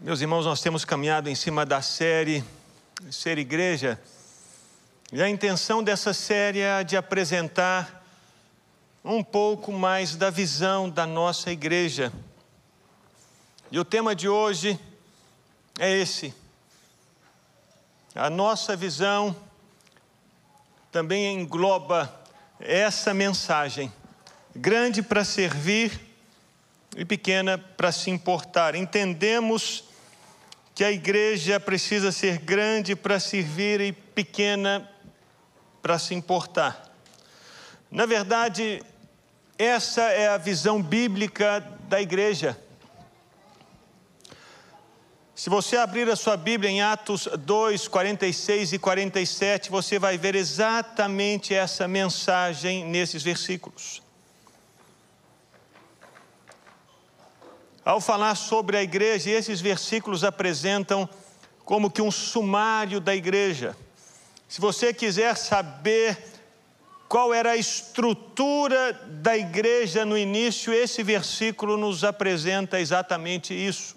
Meus irmãos, nós temos caminhado em cima da série Ser Igreja, e a intenção dessa série é de apresentar um pouco mais da visão da nossa igreja. E o tema de hoje é esse. A nossa visão também engloba essa mensagem: grande para servir e pequena para se importar. Entendemos que a igreja precisa ser grande para servir e pequena para se importar. Na verdade, essa é a visão bíblica da igreja. Se você abrir a sua Bíblia em Atos 2, 46 e 47, você vai ver exatamente essa mensagem nesses versículos. Ao falar sobre a igreja, esses versículos apresentam como que um sumário da igreja. Se você quiser saber qual era a estrutura da igreja no início, esse versículo nos apresenta exatamente isso.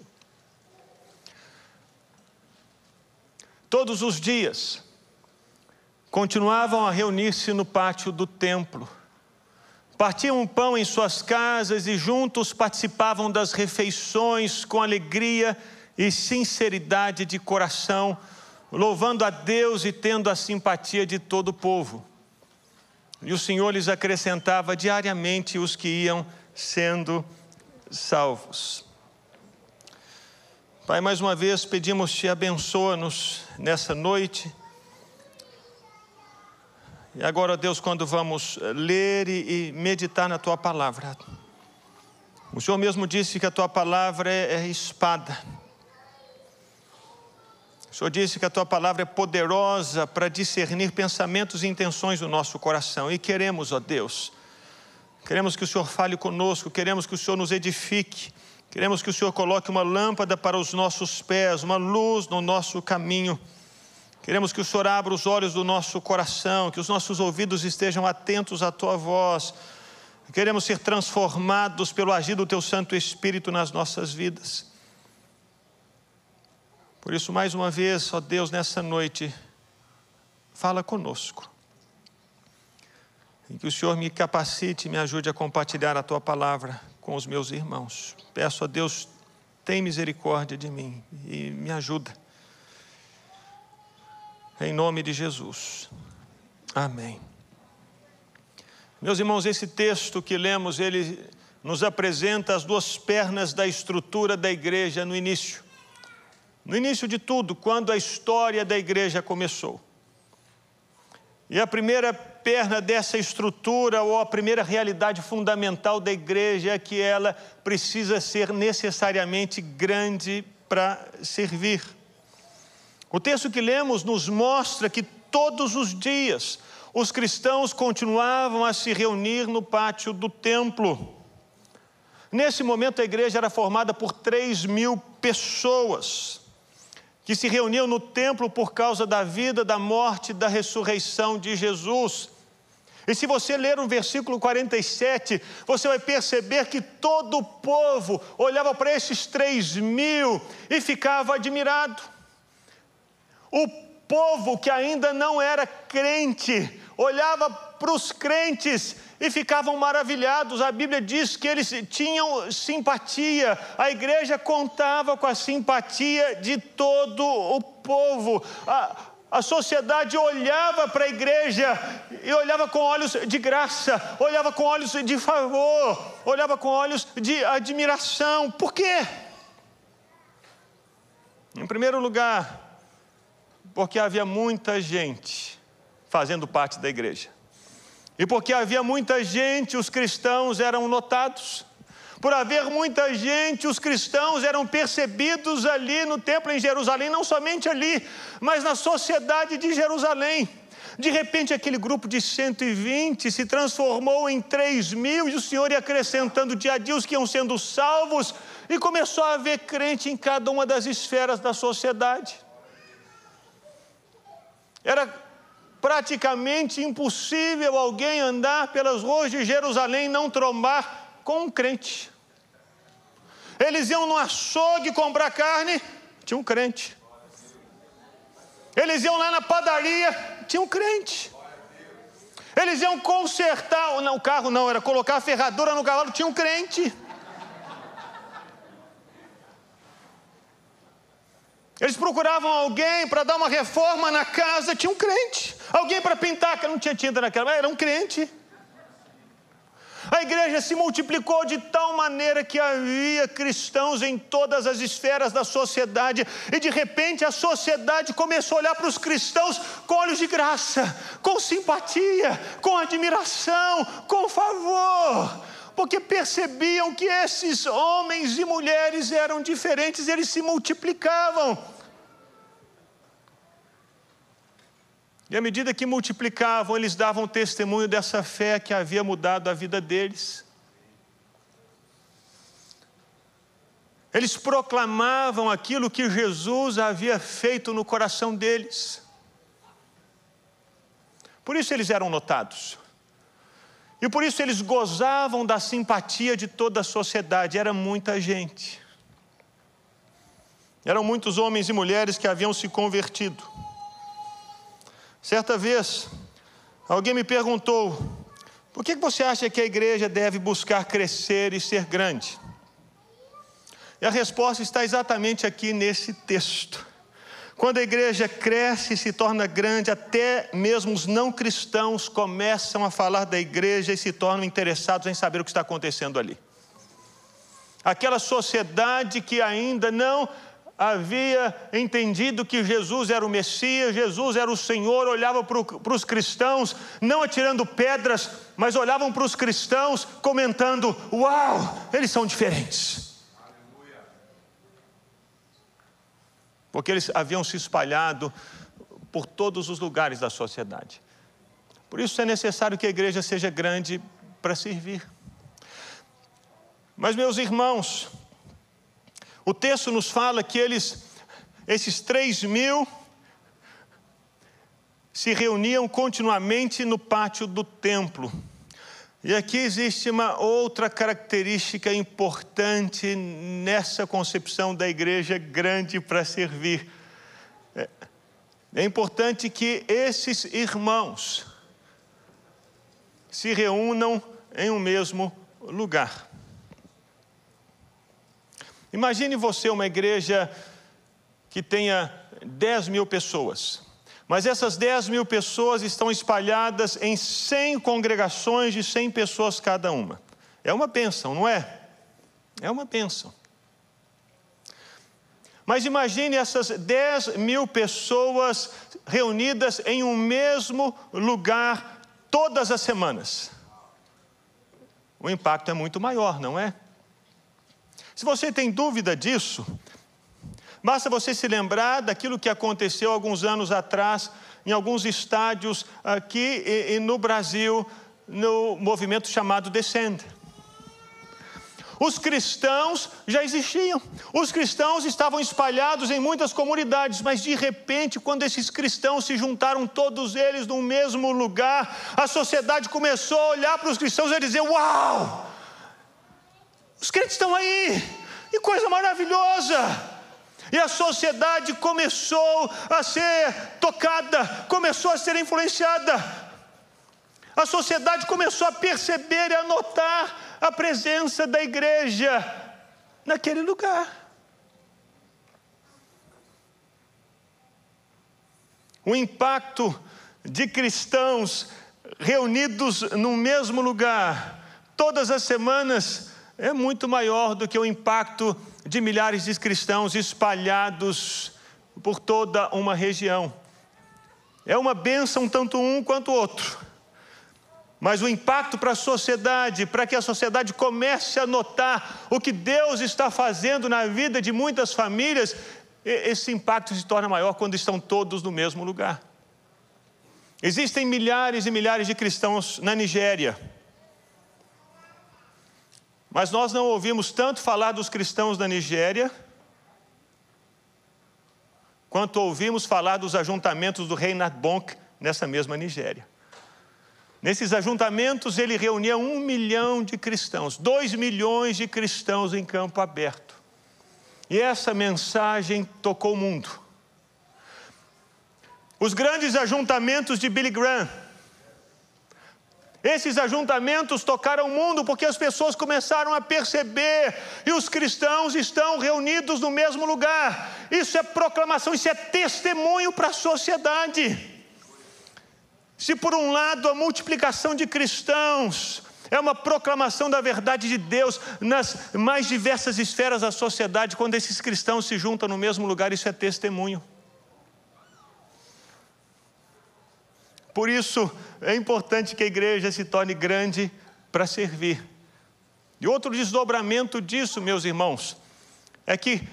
Todos os dias, continuavam a reunir-se no pátio do templo partiam um pão em suas casas e juntos participavam das refeições com alegria e sinceridade de coração, louvando a Deus e tendo a simpatia de todo o povo. E o Senhor lhes acrescentava diariamente os que iam sendo salvos. Pai, mais uma vez pedimos-te, abençoa-nos nessa noite e agora, Deus, quando vamos ler e meditar na tua palavra, o Senhor mesmo disse que a tua palavra é, é espada. O Senhor disse que a tua palavra é poderosa para discernir pensamentos e intenções do nosso coração. E queremos, ó Deus, queremos que o Senhor fale conosco, queremos que o Senhor nos edifique, queremos que o Senhor coloque uma lâmpada para os nossos pés, uma luz no nosso caminho. Queremos que o Senhor abra os olhos do nosso coração, que os nossos ouvidos estejam atentos à tua voz. Queremos ser transformados pelo agir do teu Santo Espírito nas nossas vidas. Por isso, mais uma vez, ó Deus, nessa noite, fala conosco. E que o Senhor me capacite, me ajude a compartilhar a tua palavra com os meus irmãos. Peço a Deus, tem misericórdia de mim e me ajuda em nome de Jesus. Amém. Meus irmãos, esse texto que lemos, ele nos apresenta as duas pernas da estrutura da igreja no início. No início de tudo, quando a história da igreja começou. E a primeira perna dessa estrutura, ou a primeira realidade fundamental da igreja, é que ela precisa ser necessariamente grande para servir. O texto que lemos nos mostra que todos os dias os cristãos continuavam a se reunir no pátio do templo. Nesse momento, a igreja era formada por 3 mil pessoas que se reuniam no templo por causa da vida, da morte da ressurreição de Jesus. E se você ler o versículo 47, você vai perceber que todo o povo olhava para esses 3 mil e ficava admirado. O povo que ainda não era crente olhava para os crentes e ficavam maravilhados. A Bíblia diz que eles tinham simpatia, a igreja contava com a simpatia de todo o povo. A, a sociedade olhava para a igreja e olhava com olhos de graça, olhava com olhos de favor, olhava com olhos de admiração. Por quê? Em primeiro lugar, porque havia muita gente fazendo parte da igreja. E porque havia muita gente, os cristãos eram notados. Por haver muita gente, os cristãos eram percebidos ali no templo em Jerusalém, não somente ali, mas na sociedade de Jerusalém. De repente, aquele grupo de 120 se transformou em 3 mil, e o Senhor ia acrescentando dia a dia os que iam sendo salvos, e começou a haver crente em cada uma das esferas da sociedade. Era praticamente impossível alguém andar pelas ruas de Jerusalém e não trombar com um crente. Eles iam no açougue comprar carne, tinha um crente. Eles iam lá na padaria, tinha um crente. Eles iam consertar, não, o carro não, era colocar a ferradura no cavalo, tinha um crente. Eles procuravam alguém para dar uma reforma na casa, tinha um crente. Alguém para pintar, que não tinha tinta naquela, era um crente. A igreja se multiplicou de tal maneira que havia cristãos em todas as esferas da sociedade, e de repente a sociedade começou a olhar para os cristãos com olhos de graça, com simpatia, com admiração, com favor, porque percebiam que esses homens e mulheres eram diferentes, eles se multiplicavam. E à medida que multiplicavam, eles davam testemunho dessa fé que havia mudado a vida deles. Eles proclamavam aquilo que Jesus havia feito no coração deles. Por isso eles eram notados. E por isso eles gozavam da simpatia de toda a sociedade, era muita gente. Eram muitos homens e mulheres que haviam se convertido. Certa vez, alguém me perguntou: por que você acha que a igreja deve buscar crescer e ser grande? E a resposta está exatamente aqui nesse texto. Quando a igreja cresce e se torna grande, até mesmo os não cristãos começam a falar da igreja e se tornam interessados em saber o que está acontecendo ali. Aquela sociedade que ainda não havia entendido que Jesus era o Messias, Jesus era o Senhor, olhava para os cristãos, não atirando pedras, mas olhavam para os cristãos comentando: Uau, eles são diferentes. Porque eles haviam se espalhado por todos os lugares da sociedade. Por isso é necessário que a igreja seja grande para servir. Mas, meus irmãos, o texto nos fala que eles, esses três mil, se reuniam continuamente no pátio do templo. E aqui existe uma outra característica importante nessa concepção da igreja grande para servir. É, é importante que esses irmãos se reúnam em um mesmo lugar. Imagine você uma igreja que tenha 10 mil pessoas, mas essas 10 mil pessoas estão espalhadas em 100 congregações de 100 pessoas cada uma. É uma bênção, não é? É uma bênção. Mas imagine essas 10 mil pessoas reunidas em um mesmo lugar todas as semanas. O impacto é muito maior, não é? Se você tem dúvida disso, basta você se lembrar daquilo que aconteceu alguns anos atrás em alguns estádios aqui e, no Brasil, no movimento chamado Descend. Os cristãos já existiam, os cristãos estavam espalhados em muitas comunidades, mas de repente, quando esses cristãos se juntaram, todos eles no mesmo lugar, a sociedade começou a olhar para os cristãos e dizer: Uau! Os crentes estão aí, que coisa maravilhosa! E a sociedade começou a ser tocada, começou a ser influenciada. A sociedade começou a perceber e a notar a presença da igreja naquele lugar. O impacto de cristãos reunidos no mesmo lugar, todas as semanas, é muito maior do que o impacto de milhares de cristãos espalhados por toda uma região. É uma bênção tanto um quanto o outro. Mas o impacto para a sociedade, para que a sociedade comece a notar o que Deus está fazendo na vida de muitas famílias, esse impacto se torna maior quando estão todos no mesmo lugar. Existem milhares e milhares de cristãos na Nigéria mas nós não ouvimos tanto falar dos cristãos da Nigéria, quanto ouvimos falar dos ajuntamentos do rei Bonk nessa mesma Nigéria. Nesses ajuntamentos ele reunia um milhão de cristãos, dois milhões de cristãos em campo aberto. E essa mensagem tocou o mundo. Os grandes ajuntamentos de Billy Graham, esses ajuntamentos tocaram o mundo porque as pessoas começaram a perceber e os cristãos estão reunidos no mesmo lugar. Isso é proclamação, isso é testemunho para a sociedade. Se por um lado a multiplicação de cristãos é uma proclamação da verdade de Deus nas mais diversas esferas da sociedade, quando esses cristãos se juntam no mesmo lugar, isso é testemunho. Por isso é importante que a igreja se torne grande para servir. E outro desdobramento disso, meus irmãos, é que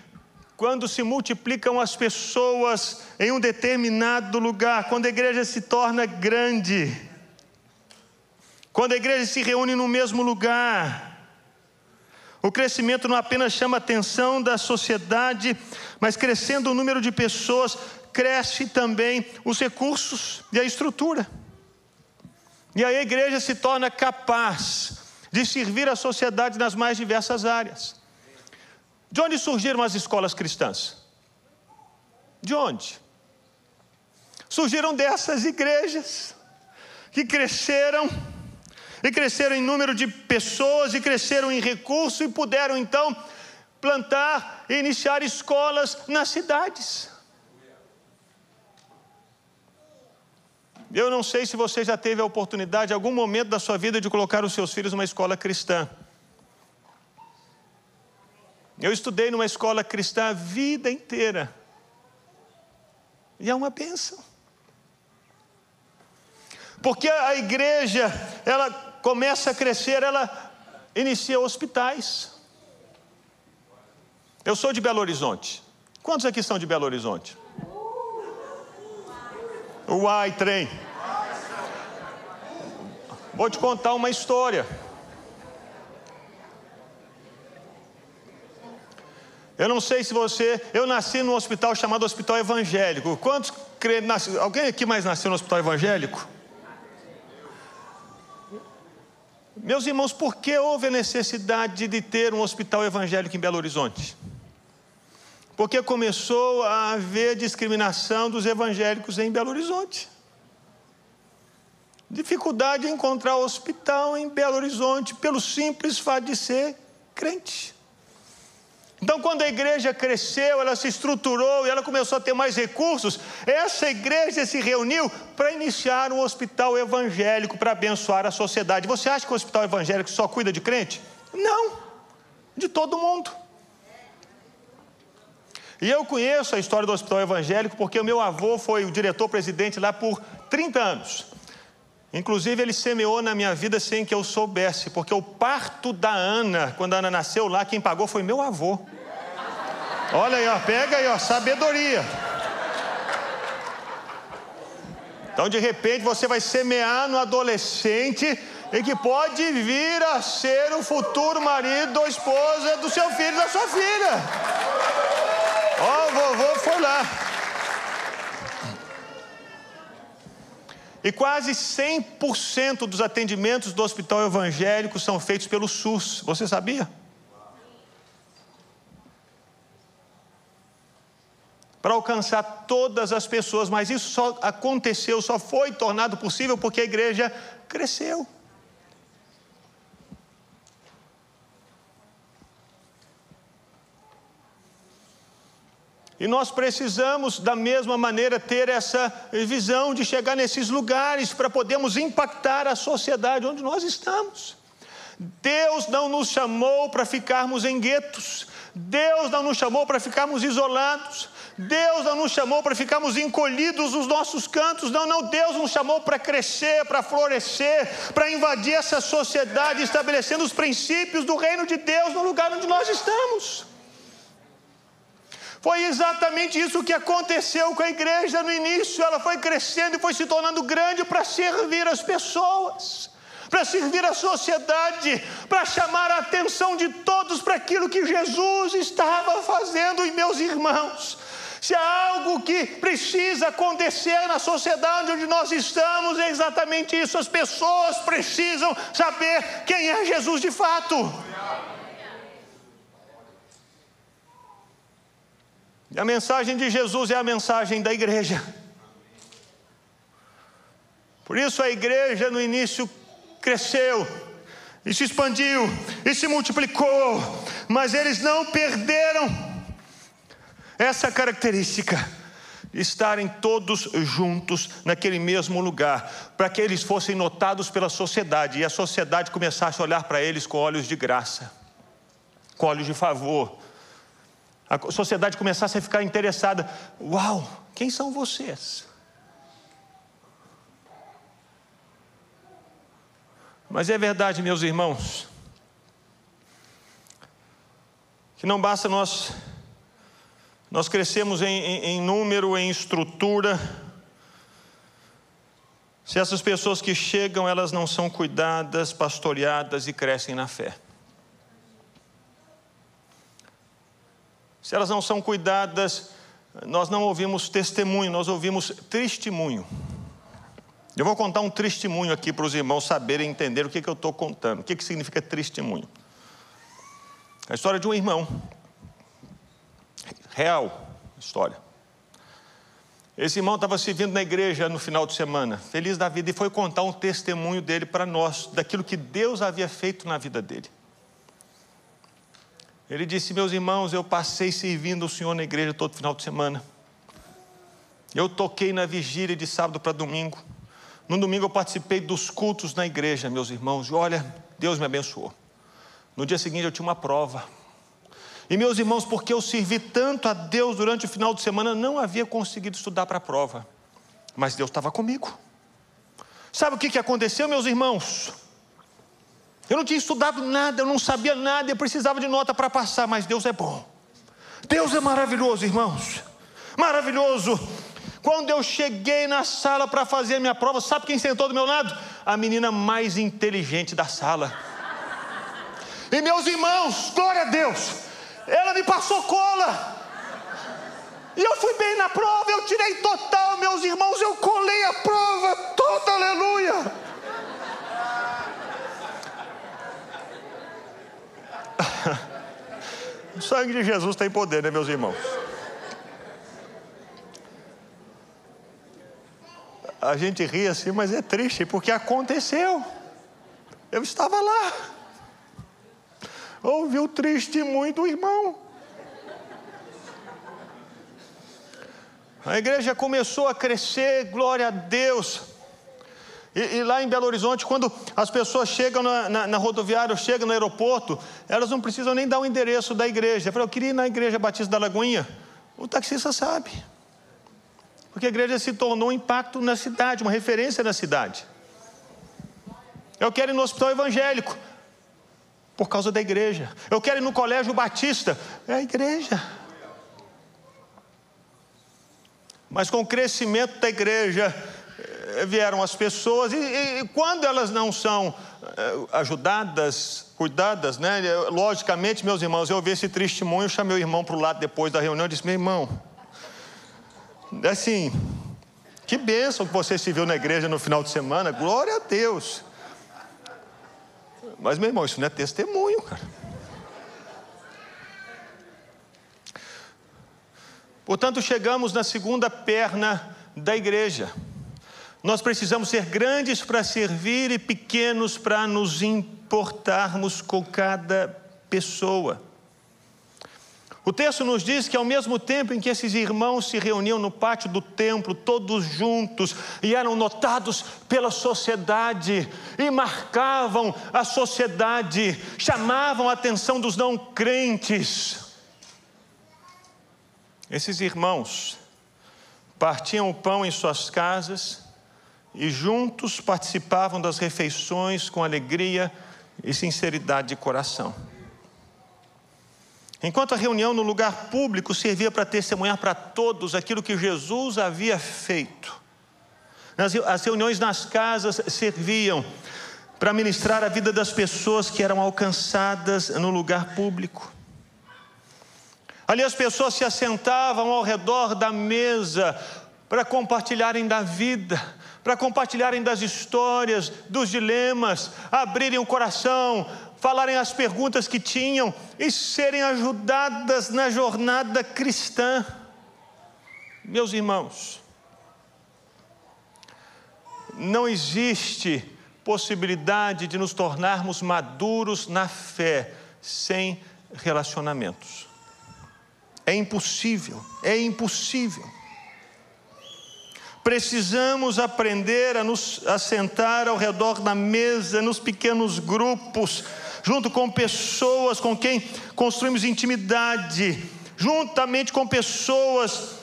quando se multiplicam as pessoas em um determinado lugar, quando a igreja se torna grande, quando a igreja se reúne no mesmo lugar, o crescimento não apenas chama a atenção da sociedade, mas crescendo o número de pessoas, cresce também os recursos e a estrutura. E aí a igreja se torna capaz de servir a sociedade nas mais diversas áreas. De onde surgiram as escolas cristãs? De onde? Surgiram dessas igrejas que cresceram, e cresceram em número de pessoas, e cresceram em recurso, e puderam então plantar e iniciar escolas nas cidades. Eu não sei se você já teve a oportunidade, em algum momento da sua vida, de colocar os seus filhos numa escola cristã. Eu estudei numa escola cristã a vida inteira. E é uma bênção. Porque a igreja, ela começa a crescer, ela inicia hospitais. Eu sou de Belo Horizonte. Quantos aqui são de Belo Horizonte? Uai, trem. Vou te contar uma história. Eu não sei se você. Eu nasci num hospital chamado Hospital Evangélico. Quantos. Alguém aqui mais nasceu no Hospital Evangélico? Meus irmãos, por que houve a necessidade de ter um hospital evangélico em Belo Horizonte? Porque começou a haver discriminação dos evangélicos em Belo Horizonte. Dificuldade em encontrar hospital em Belo Horizonte, pelo simples fato de ser crente. Então, quando a igreja cresceu, ela se estruturou e ela começou a ter mais recursos, essa igreja se reuniu para iniciar um hospital evangélico para abençoar a sociedade. Você acha que o hospital evangélico só cuida de crente? Não, de todo mundo. E eu conheço a história do hospital evangélico porque o meu avô foi o diretor-presidente lá por 30 anos. Inclusive, ele semeou na minha vida sem que eu soubesse, porque o parto da Ana, quando a Ana nasceu lá, quem pagou foi meu avô. Olha aí, ó, pega aí, ó, sabedoria. Então, de repente, você vai semear no adolescente e que pode vir a ser o futuro marido ou esposa do seu filho, da sua filha. Ó, oh, vovô foi lá. E quase 100% dos atendimentos do hospital evangélico são feitos pelo SUS. Você sabia? Para alcançar todas as pessoas, mas isso só aconteceu, só foi tornado possível porque a igreja cresceu. E nós precisamos, da mesma maneira, ter essa visão de chegar nesses lugares para podermos impactar a sociedade onde nós estamos. Deus não nos chamou para ficarmos em guetos, Deus não nos chamou para ficarmos isolados, Deus não nos chamou para ficarmos encolhidos nos nossos cantos, não, não, Deus nos chamou para crescer, para florescer, para invadir essa sociedade, estabelecendo os princípios do reino de Deus no lugar onde nós estamos. Foi exatamente isso que aconteceu com a igreja no início. Ela foi crescendo e foi se tornando grande para servir as pessoas, para servir a sociedade, para chamar a atenção de todos para aquilo que Jesus estava fazendo. E meus irmãos, se há algo que precisa acontecer na sociedade onde nós estamos, é exatamente isso. As pessoas precisam saber quem é Jesus de fato. E a mensagem de Jesus é a mensagem da igreja. Por isso a igreja no início cresceu, e se expandiu, e se multiplicou, mas eles não perderam essa característica estarem todos juntos naquele mesmo lugar, para que eles fossem notados pela sociedade e a sociedade começasse a olhar para eles com olhos de graça, com olhos de favor. A sociedade começasse a ficar interessada: Uau, quem são vocês? Mas é verdade, meus irmãos, que não basta nós nós crescemos em, em, em número, em estrutura. Se essas pessoas que chegam, elas não são cuidadas, pastoreadas e crescem na fé. Se elas não são cuidadas, nós não ouvimos testemunho, nós ouvimos testemunho. Eu vou contar um testemunho aqui para os irmãos saberem entender o que, que eu estou contando. O que, que significa testemunho? A história de um irmão Real história. Esse irmão estava servindo na igreja no final de semana, feliz da vida, e foi contar um testemunho dele para nós, daquilo que Deus havia feito na vida dele. Ele disse: Meus irmãos, eu passei servindo o Senhor na igreja todo final de semana. Eu toquei na vigília de sábado para domingo. No domingo eu participei dos cultos na igreja, meus irmãos, e olha, Deus me abençoou. No dia seguinte eu tinha uma prova. E meus irmãos, porque eu servi tanto a Deus durante o final de semana, não havia conseguido estudar para a prova, mas Deus estava comigo. Sabe o que, que aconteceu, meus irmãos? Eu não tinha estudado nada, eu não sabia nada, eu precisava de nota para passar, mas Deus é bom. Deus é maravilhoso, irmãos. Maravilhoso. Quando eu cheguei na sala para fazer a minha prova, sabe quem sentou do meu lado? A menina mais inteligente da sala. E meus irmãos, glória a Deus, ela me passou cola. E eu fui bem na prova, eu tirei total, meus irmãos, eu colei a prova toda, aleluia. O sangue de Jesus tem poder, né, meus irmãos? A gente ri assim, mas é triste, porque aconteceu. Eu estava lá ouviu o testemunho do irmão. A igreja começou a crescer, glória a Deus. E, e lá em Belo Horizonte, quando as pessoas chegam na, na, na, rodoviária, chegam no aeroporto, elas não precisam nem dar o endereço da igreja. Eu falei, eu queria ir na igreja Batista da Lagoinha. O taxista sabe. Porque a igreja se tornou um impacto na cidade, uma referência na cidade. Eu quero ir no hospital evangélico por causa da igreja. Eu quero ir no colégio batista, é a igreja. Mas com o crescimento da igreja, vieram as pessoas, e, e, quando elas não são eh, ajudadas, cuidadas, né? Logicamente, meus irmãos, eu vi esse testemunho, chamei o irmão para o lado depois da reunião e disse: meu irmão, assim, que bênção que você se viu na igreja no final de semana, glória a Deus. Mas, meu irmão, isso não é testemunho, cara. Portanto, chegamos na segunda perna da igreja. Nós precisamos ser grandes para servir e pequenos para nos importarmos com cada pessoa. O texto nos diz que ao mesmo tempo em que esses irmãos se reuniam no pátio do templo, todos juntos, e eram notados pela sociedade, e marcavam a sociedade, chamavam a atenção dos não crentes. Esses irmãos partiam o pão em suas casas e juntos participavam das refeições com alegria e sinceridade de coração. Enquanto a reunião no lugar público servia para testemunhar para todos aquilo que Jesus havia feito, as reuniões nas casas serviam para ministrar a vida das pessoas que eram alcançadas no lugar público. Ali as pessoas se assentavam ao redor da mesa para compartilharem da vida, para compartilharem das histórias, dos dilemas, abrirem o coração, falarem as perguntas que tinham e serem ajudadas na jornada cristã. Meus irmãos, não existe possibilidade de nos tornarmos maduros na fé sem relacionamentos. É impossível, é impossível. Precisamos aprender a nos assentar ao redor da mesa, nos pequenos grupos, junto com pessoas com quem construímos intimidade, juntamente com pessoas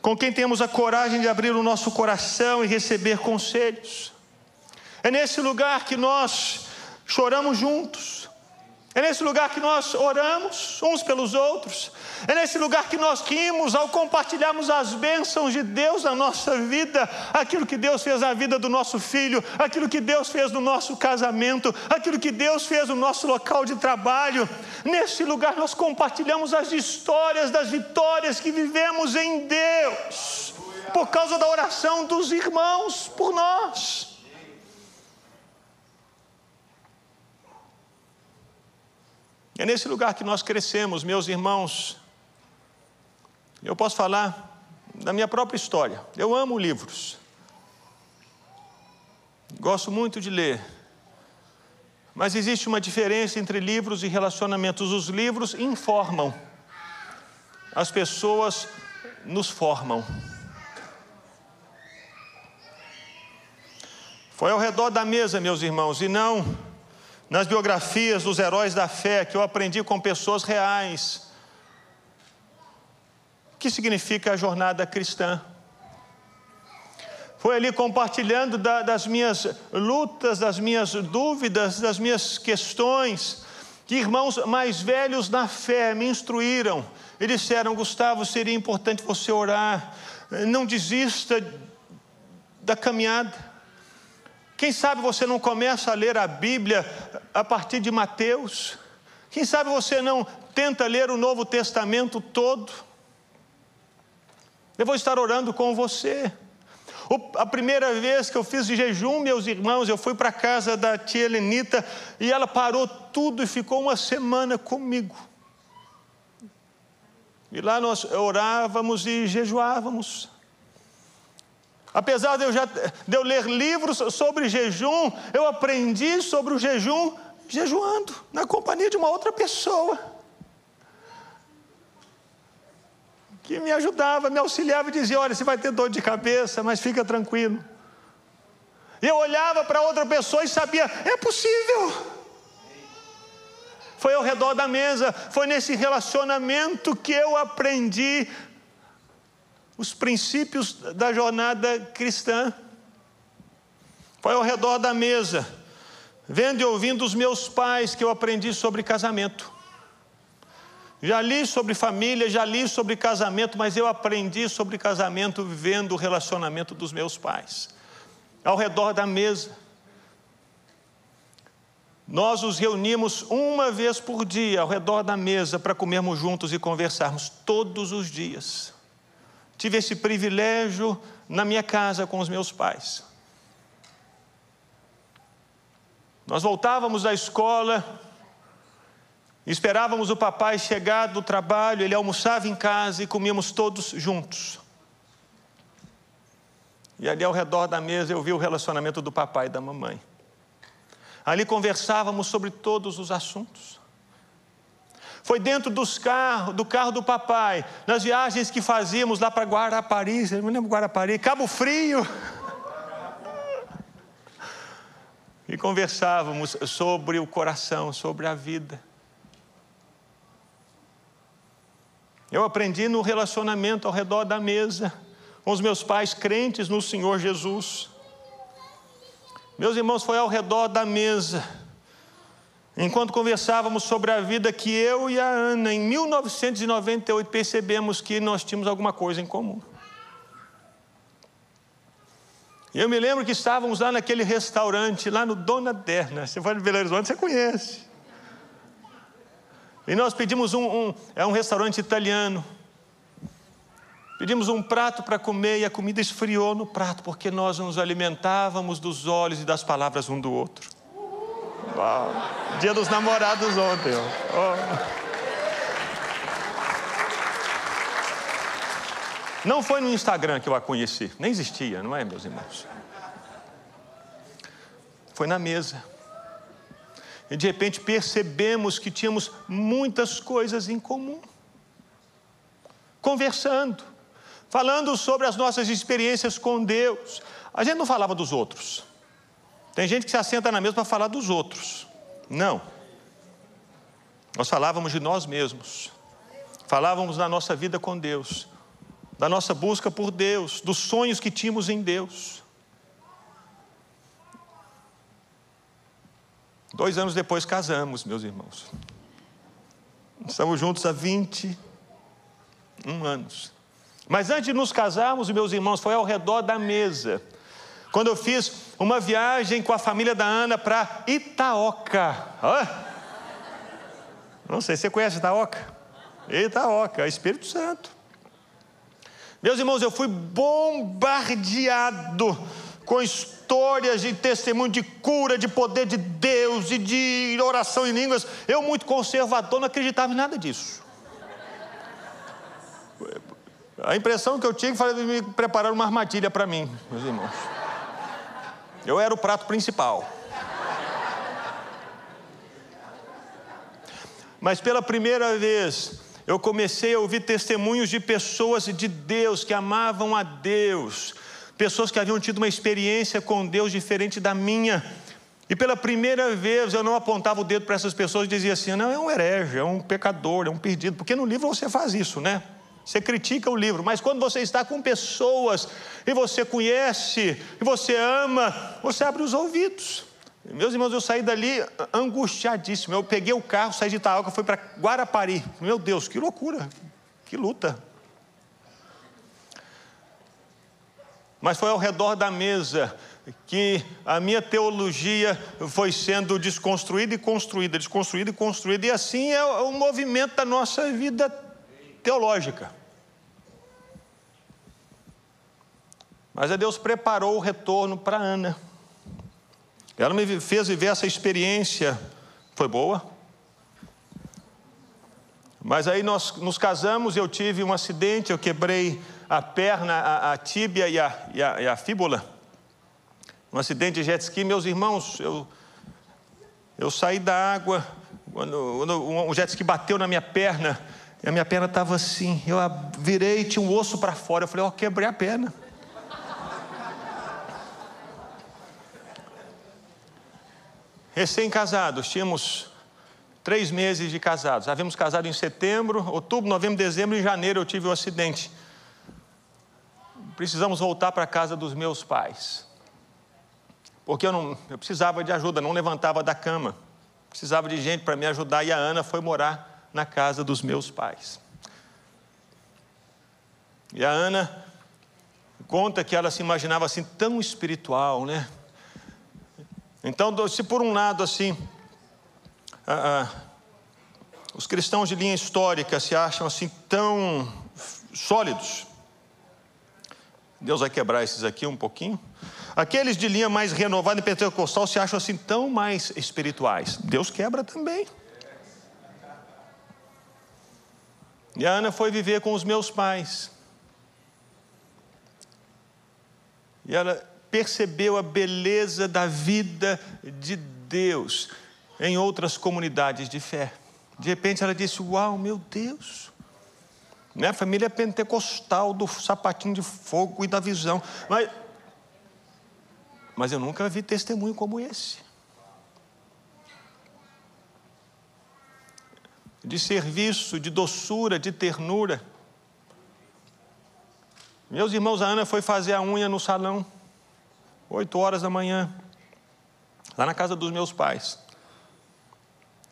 com quem temos a coragem de abrir o nosso coração e receber conselhos. É nesse lugar que nós choramos juntos, é nesse lugar que nós oramos uns pelos outros. É nesse lugar que nós rimos ao compartilharmos as bênçãos de Deus na nossa vida, aquilo que Deus fez na vida do nosso filho, aquilo que Deus fez no nosso casamento, aquilo que Deus fez no nosso local de trabalho. Nesse lugar nós compartilhamos as histórias das vitórias que vivemos em Deus, por causa da oração dos irmãos por nós. É nesse lugar que nós crescemos, meus irmãos. Eu posso falar da minha própria história. Eu amo livros. Gosto muito de ler. Mas existe uma diferença entre livros e relacionamentos. Os livros informam, as pessoas nos formam. Foi ao redor da mesa, meus irmãos, e não nas biografias dos heróis da fé que eu aprendi com pessoas reais. O que significa a jornada cristã? Foi ali compartilhando da, das minhas lutas, das minhas dúvidas, das minhas questões, que irmãos mais velhos na fé me instruíram e disseram: Gustavo, seria importante você orar, não desista da caminhada. Quem sabe você não começa a ler a Bíblia a partir de Mateus? Quem sabe você não tenta ler o Novo Testamento todo? Eu vou estar orando com você. A primeira vez que eu fiz de jejum, meus irmãos, eu fui para a casa da tia Helenita e ela parou tudo e ficou uma semana comigo. E lá nós orávamos e jejuávamos. Apesar de eu, já, de eu ler livros sobre jejum, eu aprendi sobre o jejum jejuando, na companhia de uma outra pessoa. Que me ajudava, me auxiliava e dizia: Olha, você vai ter dor de cabeça, mas fica tranquilo. E eu olhava para outra pessoa e sabia: É possível. Foi ao redor da mesa, foi nesse relacionamento que eu aprendi os princípios da jornada cristã. Foi ao redor da mesa, vendo e ouvindo os meus pais que eu aprendi sobre casamento. Já li sobre família, já li sobre casamento, mas eu aprendi sobre casamento vendo o relacionamento dos meus pais. Ao redor da mesa. Nós os reunimos uma vez por dia ao redor da mesa para comermos juntos e conversarmos todos os dias. Tive esse privilégio na minha casa com os meus pais. Nós voltávamos da escola, esperávamos o papai chegar do trabalho, ele almoçava em casa e comíamos todos juntos. E ali ao redor da mesa eu vi o relacionamento do papai e da mamãe. Ali conversávamos sobre todos os assuntos. Foi dentro dos carros, do carro do papai, nas viagens que fazíamos lá para Guarapari, você não lembra Guarapari? Cabo Frio. E conversávamos sobre o coração, sobre a vida. Eu aprendi no relacionamento ao redor da mesa, com os meus pais crentes no Senhor Jesus. Meus irmãos, foi ao redor da mesa Enquanto conversávamos sobre a vida que eu e a Ana, em 1998, percebemos que nós tínhamos alguma coisa em comum. Eu me lembro que estávamos lá naquele restaurante, lá no Dona Derna. Você vai de Belo Horizonte, você conhece. E nós pedimos um, um, é um restaurante italiano. Pedimos um prato para comer e a comida esfriou no prato, porque nós nos alimentávamos dos olhos e das palavras um do outro. Dia dos namorados ontem. Oh. Não foi no Instagram que eu a conheci, nem existia, não é, meus irmãos? Foi na mesa. E de repente percebemos que tínhamos muitas coisas em comum. Conversando, falando sobre as nossas experiências com Deus. A gente não falava dos outros. Tem gente que se assenta na mesa para falar dos outros. Não. Nós falávamos de nós mesmos. Falávamos da nossa vida com Deus da nossa busca por Deus, dos sonhos que tínhamos em Deus. Dois anos depois casamos, meus irmãos. Estamos juntos há 21 anos. Mas antes de nos casarmos, meus irmãos, foi ao redor da mesa. Quando eu fiz uma viagem com a família da Ana para Itaoca. Não sei, você conhece Itaoca? Itaoca, Espírito Santo. Meus irmãos, eu fui bombardeado com histórias de testemunho de cura, de poder de Deus e de oração em línguas. Eu, muito conservador, não acreditava em nada disso. A impressão que eu tinha foi me preparar uma armadilha para mim, meus irmãos. Eu era o prato principal. Mas pela primeira vez, eu comecei a ouvir testemunhos de pessoas de Deus que amavam a Deus, pessoas que haviam tido uma experiência com Deus diferente da minha. E pela primeira vez eu não apontava o dedo para essas pessoas e dizia assim: não, é um herege, é um pecador, é um perdido, porque no livro você faz isso, né? Você critica o livro, mas quando você está com pessoas e você conhece, e você ama, você abre os ouvidos. Meus irmãos, eu saí dali angustiadíssimo. Eu peguei o carro, saí de Itaúca, fui para Guarapari. Meu Deus, que loucura, que luta. Mas foi ao redor da mesa que a minha teologia foi sendo desconstruída e construída, desconstruída e construída, e assim é o movimento da nossa vida teológica. Mas a Deus preparou o retorno para Ana. Ela me fez viver essa experiência, foi boa. Mas aí nós nos casamos, eu tive um acidente, eu quebrei a perna, a, a tíbia e a, e, a, e a, fíbula. Um acidente de jet ski, meus irmãos, eu, eu saí da água, quando, quando o jet ski bateu na minha perna, e a minha perna estava assim, eu virei, tinha um osso para fora, eu falei, ó, oh, quebrei a perna. Recém-casados, tínhamos três meses de casados. Havíamos casado em setembro, outubro, novembro, dezembro e janeiro eu tive um acidente. Precisamos voltar para a casa dos meus pais. Porque eu, não, eu precisava de ajuda, não levantava da cama. Precisava de gente para me ajudar e a Ana foi morar na casa dos meus pais. E a Ana conta que ela se imaginava assim tão espiritual, né? Então, se por um lado, assim, os cristãos de linha histórica se acham assim tão sólidos, Deus vai quebrar esses aqui um pouquinho. Aqueles de linha mais renovada e pentecostal se acham assim tão mais espirituais. Deus quebra também. E a Ana foi viver com os meus pais. E ela percebeu a beleza da vida de Deus em outras comunidades de fé. De repente ela disse: Uau, meu Deus, minha família pentecostal do sapatinho de fogo e da visão, mas, mas eu nunca vi testemunho como esse. De serviço, de doçura, de ternura. Meus irmãos, a Ana foi fazer a unha no salão. Oito horas da manhã, lá na casa dos meus pais.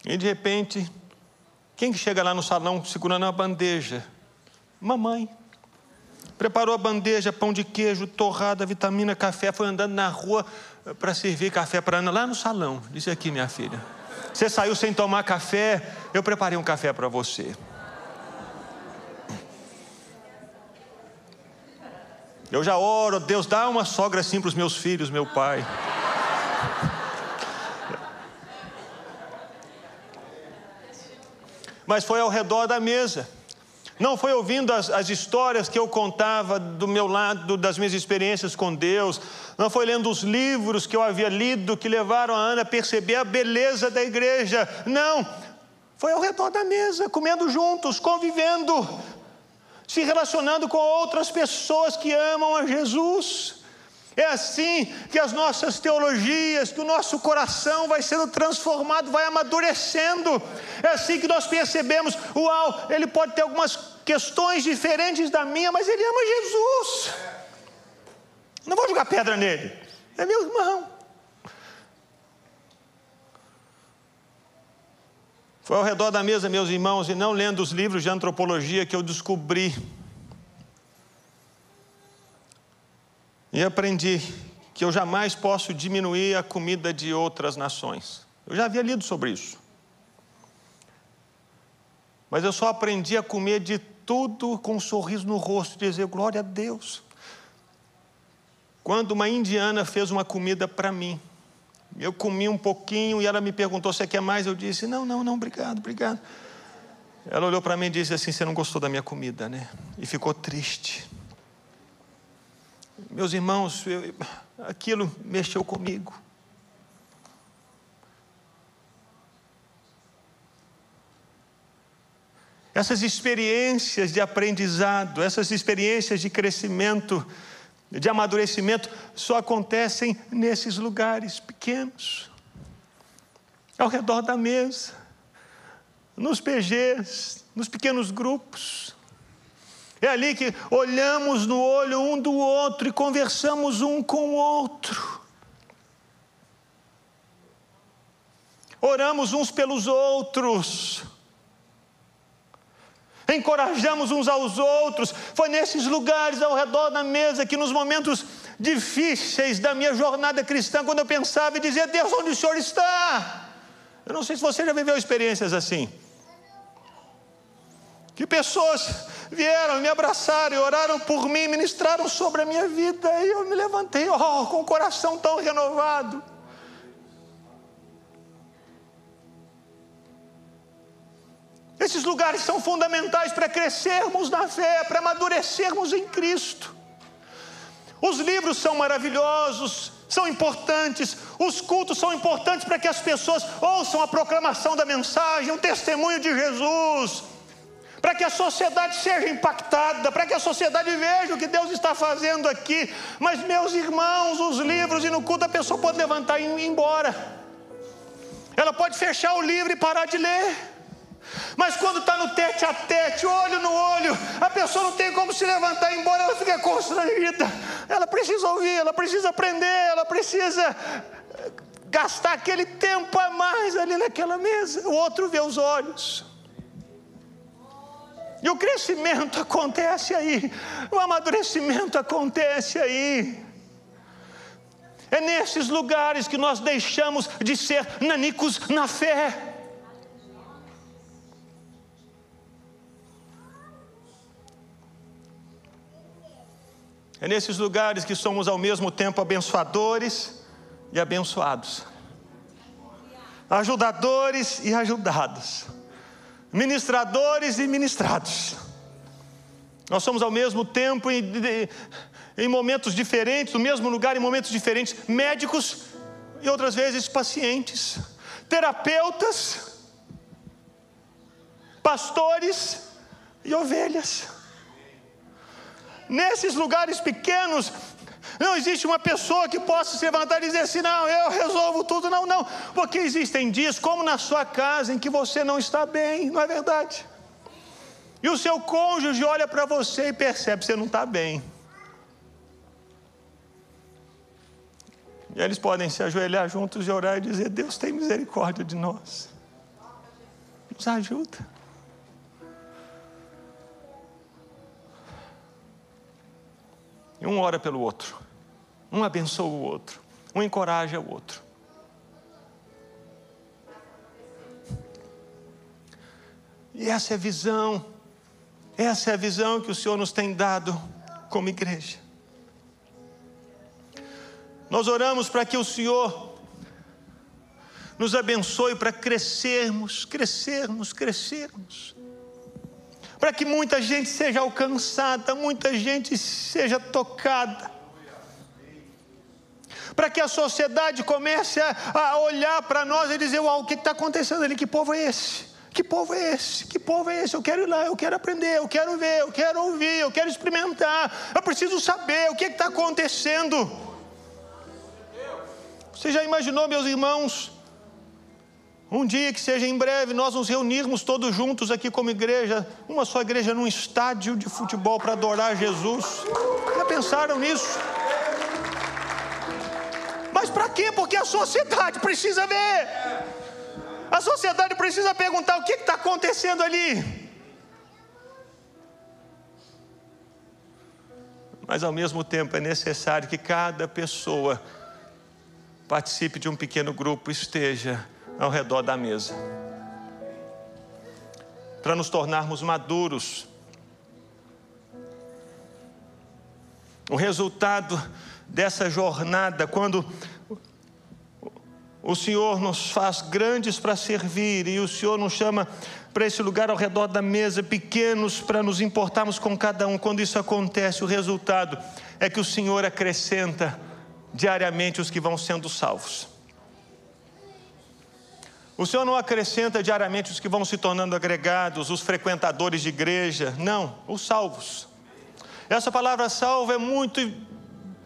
E de repente, quem que chega lá no salão segurando a bandeja? Mamãe. Preparou a bandeja, pão de queijo, torrada, vitamina, café, foi andando na rua para servir café para Ana, lá no salão. Disse aqui, minha filha. Você saiu sem tomar café, eu preparei um café para você. Eu já oro, Deus, dá uma sogra assim para os meus filhos, meu pai. Mas foi ao redor da mesa. Não foi ouvindo as, as histórias que eu contava do meu lado, das minhas experiências com Deus, não foi lendo os livros que eu havia lido que levaram a Ana a perceber a beleza da igreja. Não. Foi ao redor da mesa, comendo juntos, convivendo, se relacionando com outras pessoas que amam a Jesus. É assim que as nossas teologias, que o nosso coração vai sendo transformado, vai amadurecendo. É assim que nós percebemos: uau, ele pode ter algumas questões diferentes da minha, mas ele ama Jesus. Não vou jogar pedra nele, é meu irmão. Foi ao redor da mesa, meus irmãos, e não lendo os livros de antropologia que eu descobri E aprendi que eu jamais posso diminuir a comida de outras nações. Eu já havia lido sobre isso. Mas eu só aprendi a comer de tudo com um sorriso no rosto, dizer glória a Deus. Quando uma indiana fez uma comida para mim, eu comi um pouquinho e ela me perguntou se quer mais, eu disse: não, não, não, obrigado, obrigado. Ela olhou para mim e disse assim: Você não gostou da minha comida, né? E ficou triste. Meus irmãos, eu, aquilo mexeu comigo. Essas experiências de aprendizado, essas experiências de crescimento, de amadurecimento, só acontecem nesses lugares pequenos, ao redor da mesa, nos PGs, nos pequenos grupos. É ali que olhamos no olho um do outro e conversamos um com o outro. Oramos uns pelos outros. Encorajamos uns aos outros. Foi nesses lugares ao redor da mesa que, nos momentos difíceis da minha jornada cristã, quando eu pensava e dizia: Deus, onde o Senhor está? Eu não sei se você já viveu experiências assim. Que pessoas vieram, me abraçaram oraram por mim, ministraram sobre a minha vida, e eu me levantei, oh, com o coração tão renovado. Esses lugares são fundamentais para crescermos na fé, para amadurecermos em Cristo. Os livros são maravilhosos, são importantes, os cultos são importantes para que as pessoas ouçam a proclamação da mensagem, o testemunho de Jesus para que a sociedade seja impactada, para que a sociedade veja o que Deus está fazendo aqui. Mas, meus irmãos, os livros e no culto a pessoa pode levantar e ir embora. Ela pode fechar o livro e parar de ler. Mas quando está no tete a tete, olho no olho, a pessoa não tem como se levantar e ir embora, ela fica constrangida. Ela precisa ouvir, ela precisa aprender, ela precisa gastar aquele tempo a mais ali naquela mesa. O outro vê os olhos. E o crescimento acontece aí, o amadurecimento acontece aí. É nesses lugares que nós deixamos de ser nanicos na fé. É nesses lugares que somos ao mesmo tempo abençoadores e abençoados, ajudadores e ajudados. Ministradores e ministrados. Nós somos ao mesmo tempo em, em momentos diferentes, no mesmo lugar, em momentos diferentes, médicos e outras vezes pacientes, terapeutas, pastores e ovelhas. Nesses lugares pequenos, não existe uma pessoa que possa se levantar e dizer assim: não, eu resolvo tudo. Não, não. Porque existem dias, como na sua casa, em que você não está bem, não é verdade? E o seu cônjuge olha para você e percebe que você não está bem. E eles podem se ajoelhar juntos e orar e dizer: Deus tem misericórdia de nós. Nos ajuda. Um ora pelo outro, um abençoa o outro, um encoraja o outro. E essa é a visão, essa é a visão que o Senhor nos tem dado como igreja. Nós oramos para que o Senhor nos abençoe para crescermos, crescermos, crescermos. Para que muita gente seja alcançada, muita gente seja tocada. Para que a sociedade comece a, olhar para nós e dizer: Uau, o que está acontecendo ali? Que povo é esse? Que povo é esse? Que povo é esse? Eu quero ir lá, eu quero aprender, eu quero ver, eu quero ouvir, eu quero experimentar. Eu preciso saber o que está acontecendo. Você já imaginou, meus irmãos, um dia que seja em breve nós nos reunirmos todos juntos aqui como igreja, uma só igreja num estádio de futebol para adorar Jesus. Já pensaram nisso? Mas para quê? Porque a sociedade precisa ver. A sociedade precisa perguntar o que está acontecendo ali. Mas ao mesmo tempo é necessário que cada pessoa participe de um pequeno grupo, esteja ao redor da mesa. Para nos tornarmos maduros. O resultado dessa jornada, quando o Senhor nos faz grandes para servir e o Senhor nos chama para esse lugar ao redor da mesa, pequenos para nos importarmos com cada um. Quando isso acontece, o resultado é que o Senhor acrescenta diariamente os que vão sendo salvos. O Senhor não acrescenta diariamente os que vão se tornando agregados, os frequentadores de igreja, não, os salvos. Essa palavra salvo é muito,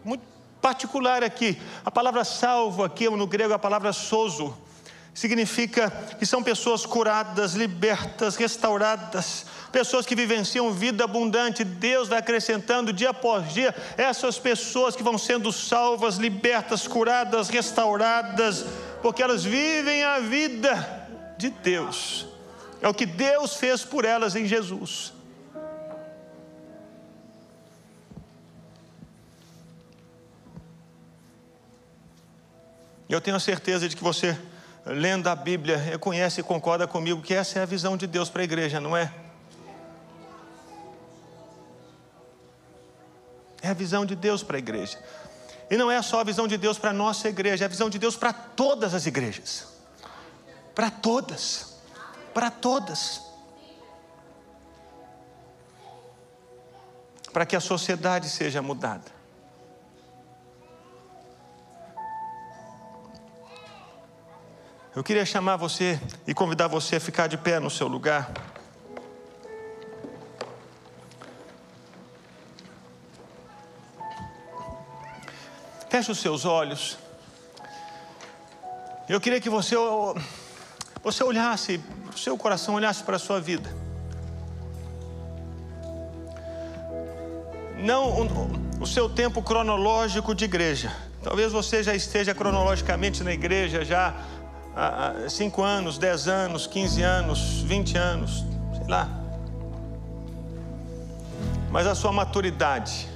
muito particular aqui. A palavra salvo aqui no grego é a palavra sozo. Significa que são pessoas curadas, libertas, restauradas, pessoas que vivenciam vida abundante. Deus vai acrescentando dia após dia essas pessoas que vão sendo salvas, libertas, curadas, restauradas porque elas vivem a vida de Deus. É o que Deus fez por elas em Jesus. Eu tenho a certeza de que você, lendo a Bíblia, reconhece e concorda comigo que essa é a visão de Deus para a igreja, não é? É a visão de Deus para a igreja. E não é só a visão de Deus para a nossa igreja, é a visão de Deus para todas as igrejas. Para todas. Para todas. Para que a sociedade seja mudada. Eu queria chamar você e convidar você a ficar de pé no seu lugar. Feche os seus olhos. Eu queria que você, você olhasse, o seu coração olhasse para a sua vida. Não o, seu tempo cronológico de igreja. Talvez você já esteja cronologicamente na igreja já 5 anos, 10 anos, 15 anos, 20 anos, sei lá. Mas a sua maturidade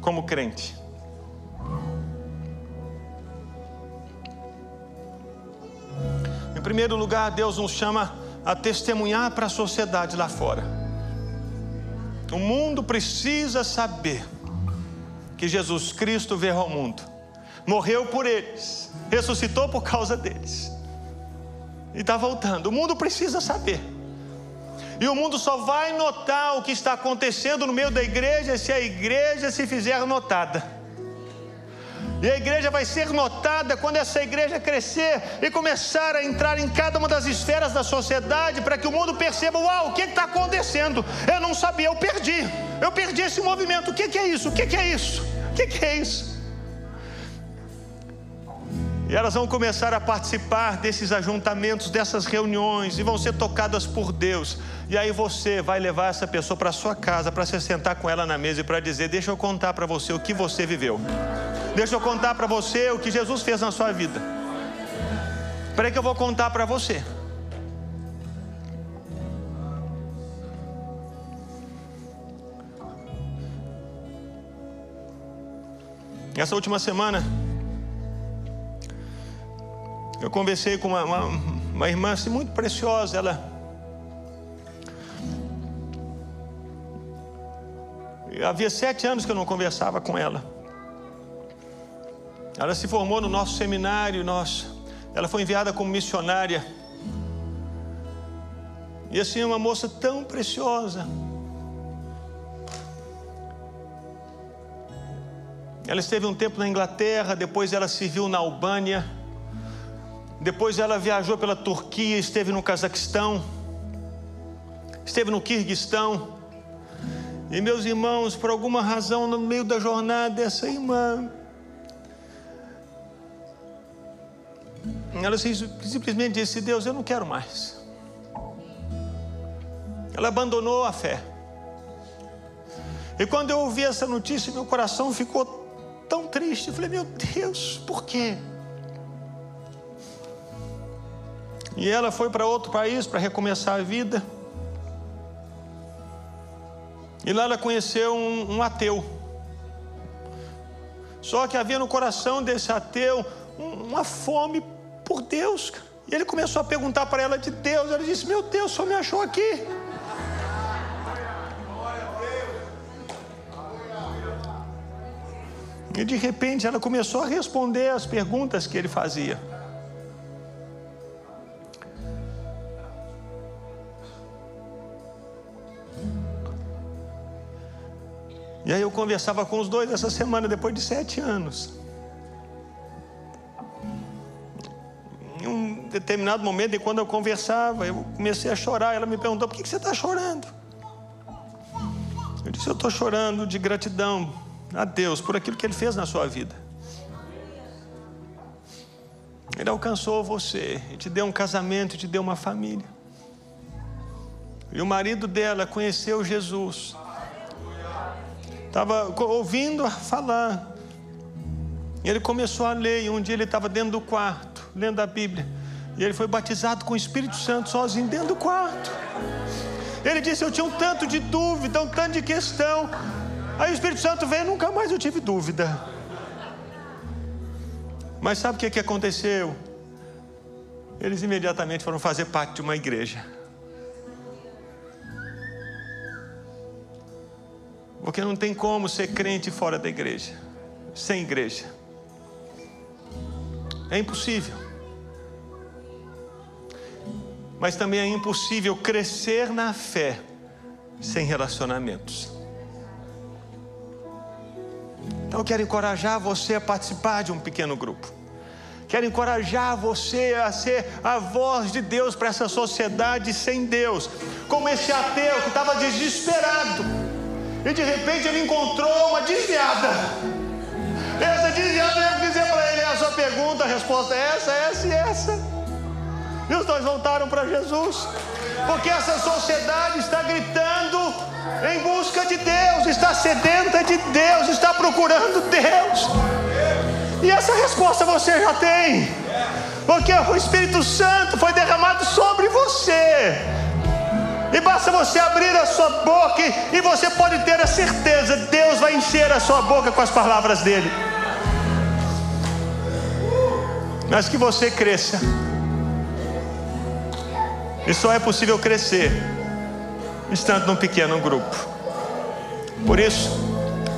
como crente primeiro lugar, Deus nos chama a testemunhar para a sociedade lá fora. O mundo precisa saber que Jesus Cristo veio ao mundo, morreu por eles, ressuscitou por causa deles e está voltando. O mundo precisa saber. E o mundo só vai notar o que está acontecendo no meio da igreja se a igreja se fizer notada. E a igreja vai ser notada quando essa igreja crescer e começar a entrar em cada uma das esferas da sociedade para que o mundo perceba: uau, o que está acontecendo? Eu não sabia, eu perdi. Eu perdi esse movimento. O que, que é isso? O que, que é isso? O que, que é isso? Elas vão começar a participar desses ajuntamentos, dessas reuniões, e vão ser tocadas por Deus. E aí você vai levar essa pessoa para sua casa, para se sentar com ela na mesa e para dizer: Deixa eu contar para você o que você viveu. Deixa eu contar para você o que Jesus fez na sua vida. Espera que eu vou contar para você. Essa última semana, eu conversei com uma, uma, uma irmã assim, muito preciosa. Ela havia sete anos que eu não conversava com ela. Ela se formou no nosso seminário, nós Ela foi enviada como missionária. E assim, uma moça tão preciosa. Ela esteve um tempo na Inglaterra, depois ela serviu na Albânia, depois ela viajou pela Turquia, esteve no Cazaquistão, esteve no Quirguistão. E meus irmãos, por alguma razão, no meio da jornada, essa irmã, ela simplesmente disse: Deus, eu não quero mais. Ela abandonou a fé. E quando eu ouvi essa notícia, meu coração ficou tão triste. Eu falei, meu Deus, por quê? E ela foi para outro país para recomeçar a vida. E lá ela conheceu um, um, ateu. Só que havia no coração desse ateu uma fome por Deus. E ele começou a perguntar para ela de Deus. Ela disse: Meu Deus, só me achou aqui. E de repente ela começou a responder as perguntas que ele fazia. E aí eu conversava com os dois essa semana, depois de sete anos. Em um determinado momento, e quando eu conversava, eu comecei a chorar. Ela me perguntou: por que você está chorando? Eu disse: eu estou chorando de gratidão a Deus por aquilo que Ele fez na sua vida. Ele alcançou você, e te deu um casamento, te deu uma família. E o marido dela conheceu Jesus. Estava ouvindo falar. E ele começou a ler, e um dia ele estava dentro do quarto, lendo a Bíblia. E ele foi batizado com o Espírito Santo sozinho dentro do quarto. Ele disse: Eu tinha um tanto de dúvida, um tanto de questão. Aí o Espírito Santo veio, nunca mais eu tive dúvida. Mas sabe o que, que aconteceu? Eles imediatamente foram fazer parte de uma igreja. Porque não tem como ser crente fora da igreja, sem igreja. É impossível. Mas também é impossível crescer na fé sem relacionamentos. Então eu quero encorajar você a participar de um pequeno grupo. Quero encorajar você a ser a voz de Deus para essa sociedade sem Deus. Como esse ateu que estava desesperado. E de repente ele encontrou uma desviada. Essa desviada ia dizer para ele a sua pergunta, a resposta é essa, essa e essa. E os dois voltaram para Jesus. Porque essa sociedade está gritando em busca de Deus, está sedenta de Deus, está procurando Deus. E essa resposta você já tem, porque o Espírito Santo foi derramado sobre você. E basta você abrir a sua boca e você pode ter a certeza, Deus vai encher a sua boca com as palavras dele. Mas que você cresça. E só é possível crescer estando num pequeno grupo. Por isso,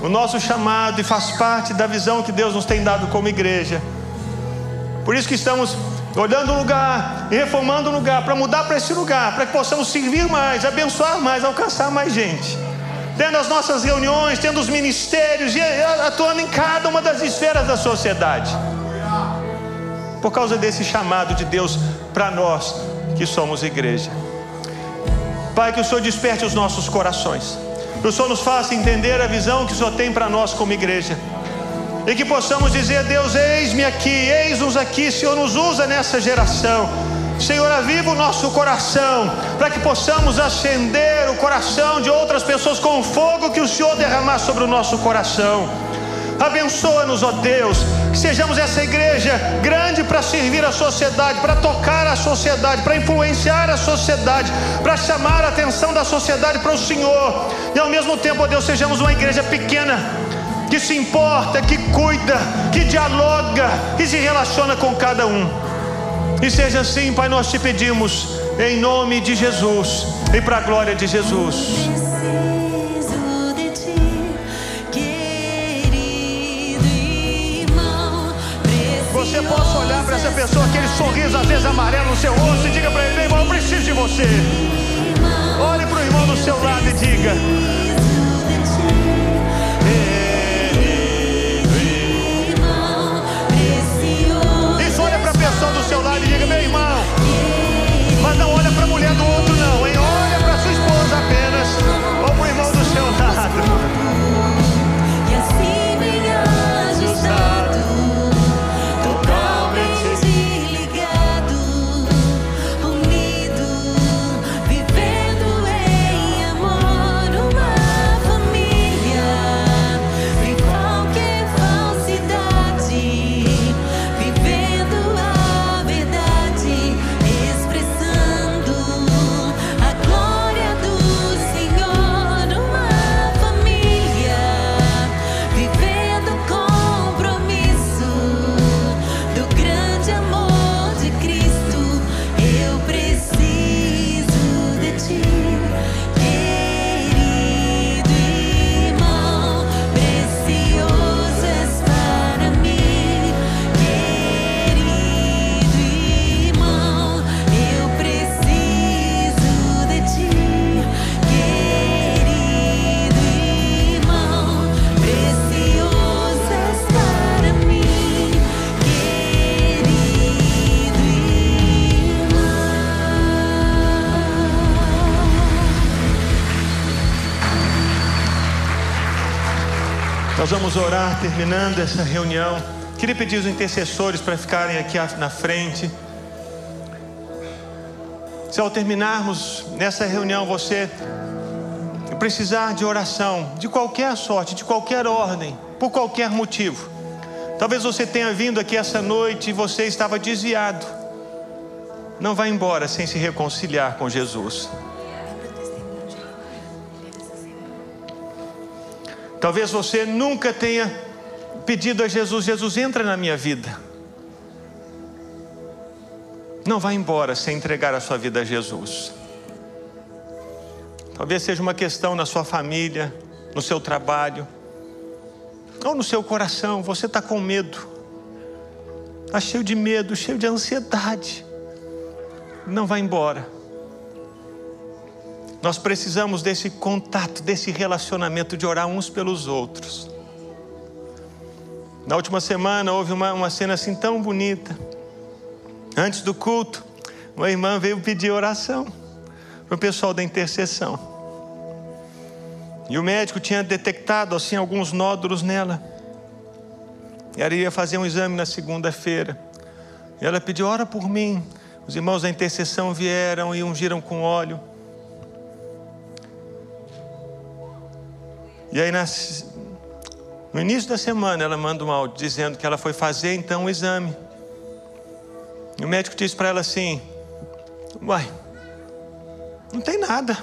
o nosso chamado e faz parte da visão que Deus nos tem dado como igreja. Por isso que estamos olhando o lugar reformando o lugar para mudar para esse lugar, para que possamos servir mais, abençoar mais, alcançar mais gente. Tendo as nossas reuniões, tendo os ministérios e atuando em cada uma das esferas da sociedade. Por causa desse chamado de Deus para nós que somos igreja. Pai, que o Senhor desperte os nossos corações. Que o Senhor nos faça entender a visão que o Senhor tem para nós como igreja. E que possamos dizer, Deus, eis-me aqui, eis-nos aqui, Senhor, nos usa nessa geração. Senhor, aviva o nosso coração, para que possamos acender o coração de outras pessoas com o fogo que o Senhor derramar sobre o nosso coração. Abençoa-nos, ó Deus, que sejamos essa igreja grande para servir a sociedade, para tocar a sociedade, para influenciar a sociedade, para chamar a atenção da sociedade para o Senhor, e ao mesmo tempo, ó Deus, sejamos uma igreja pequena, que se importa, que cuida, que dialoga, que se relaciona com cada um. E seja assim, Pai, nós te pedimos, em nome de Jesus e para a glória de Jesus. você possa olhar para essa pessoa que ele sorriso às vezes amarelo no seu rosto e diga para ele: meu irmão, eu preciso de você. Olhe para o irmão do seu lado e diga. Orar terminando essa reunião. Queria pedir os intercessores para ficarem aqui na frente. Se ao terminarmos nessa reunião você precisar de oração, de qualquer sorte, de qualquer ordem, por qualquer motivo. Talvez você tenha vindo aqui essa noite e você estava desviado. Não vá embora sem se reconciliar com Jesus. Talvez você nunca tenha pedido a Jesus: Jesus, entra na minha vida. Não vá embora sem entregar a sua vida a Jesus. Talvez seja uma questão na sua família, no seu trabalho, ou no seu coração. Você está com medo, está cheio de medo, cheio de ansiedade. Não vá embora. Nós precisamos desse contato, desse relacionamento, de orar uns pelos outros. Na última semana houve uma, uma cena assim tão bonita. Antes do culto, uma irmã veio pedir oração para o pessoal da intercessão. E o médico tinha detectado assim alguns nódulos nela. E ela ia fazer um exame na segunda-feira. E ela pediu: ora por mim. Os irmãos da intercessão vieram e ungiram com óleo. E aí, no início da semana, ela manda um áudio dizendo que ela foi fazer então um exame. E o médico disse para ela assim: Uai, não tem nada.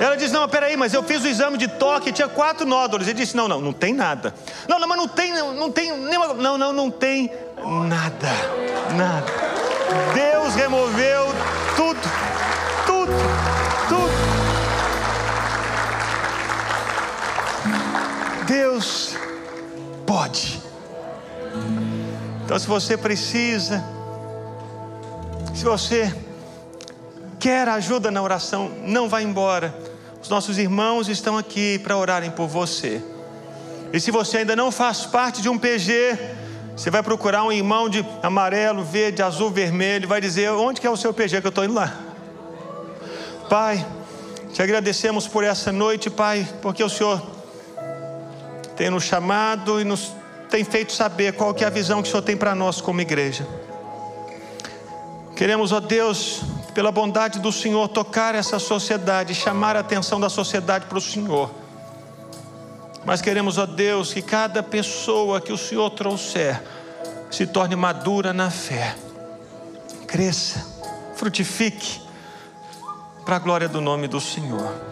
Ela disse: Não, peraí, mas eu fiz o exame de toque tinha quatro nódulos. Ele disse: Não, não, não tem nada. Não, não, mas não tem, não tem nenhuma. Não, não, não tem nada. Nada. Deus removeu tudo, Deus pode. Então, se você precisa, se você quer ajuda na oração, não vá embora. Os nossos irmãos estão aqui para orarem por você. E se você ainda não faz parte de um PG, você vai procurar um irmão de amarelo, verde, azul, vermelho, vai dizer onde que é o seu PG que eu estou indo lá. Pai, te agradecemos por essa noite, Pai, porque o Senhor tem nos chamado e nos tem feito saber qual que é a visão que o Senhor tem para nós como igreja. Queremos, ó Deus, pela bondade do Senhor, tocar essa sociedade, chamar a atenção da sociedade para o Senhor. Mas queremos, ó Deus, que cada pessoa que o Senhor trouxer se torne madura na fé, cresça, frutifique, para a glória do nome do Senhor.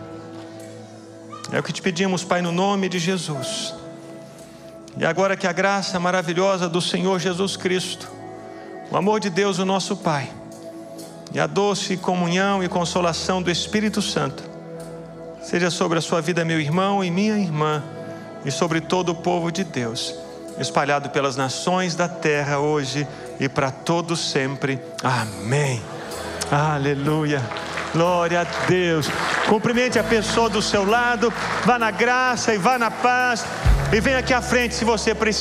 É o que te pedimos, Pai, no nome de Jesus. E agora que a graça maravilhosa do Senhor Jesus Cristo, o amor de Deus, o nosso Pai, e a doce comunhão e consolação do Espírito Santo, seja sobre a sua vida, meu irmão e minha irmã, e sobre todo o povo de Deus, espalhado pelas nações da terra hoje e para todos sempre. Amém. Aleluia. Glória a Deus. Cumprimente a pessoa do seu lado. Vá na graça e vá na paz. E vem aqui à frente se você precisar.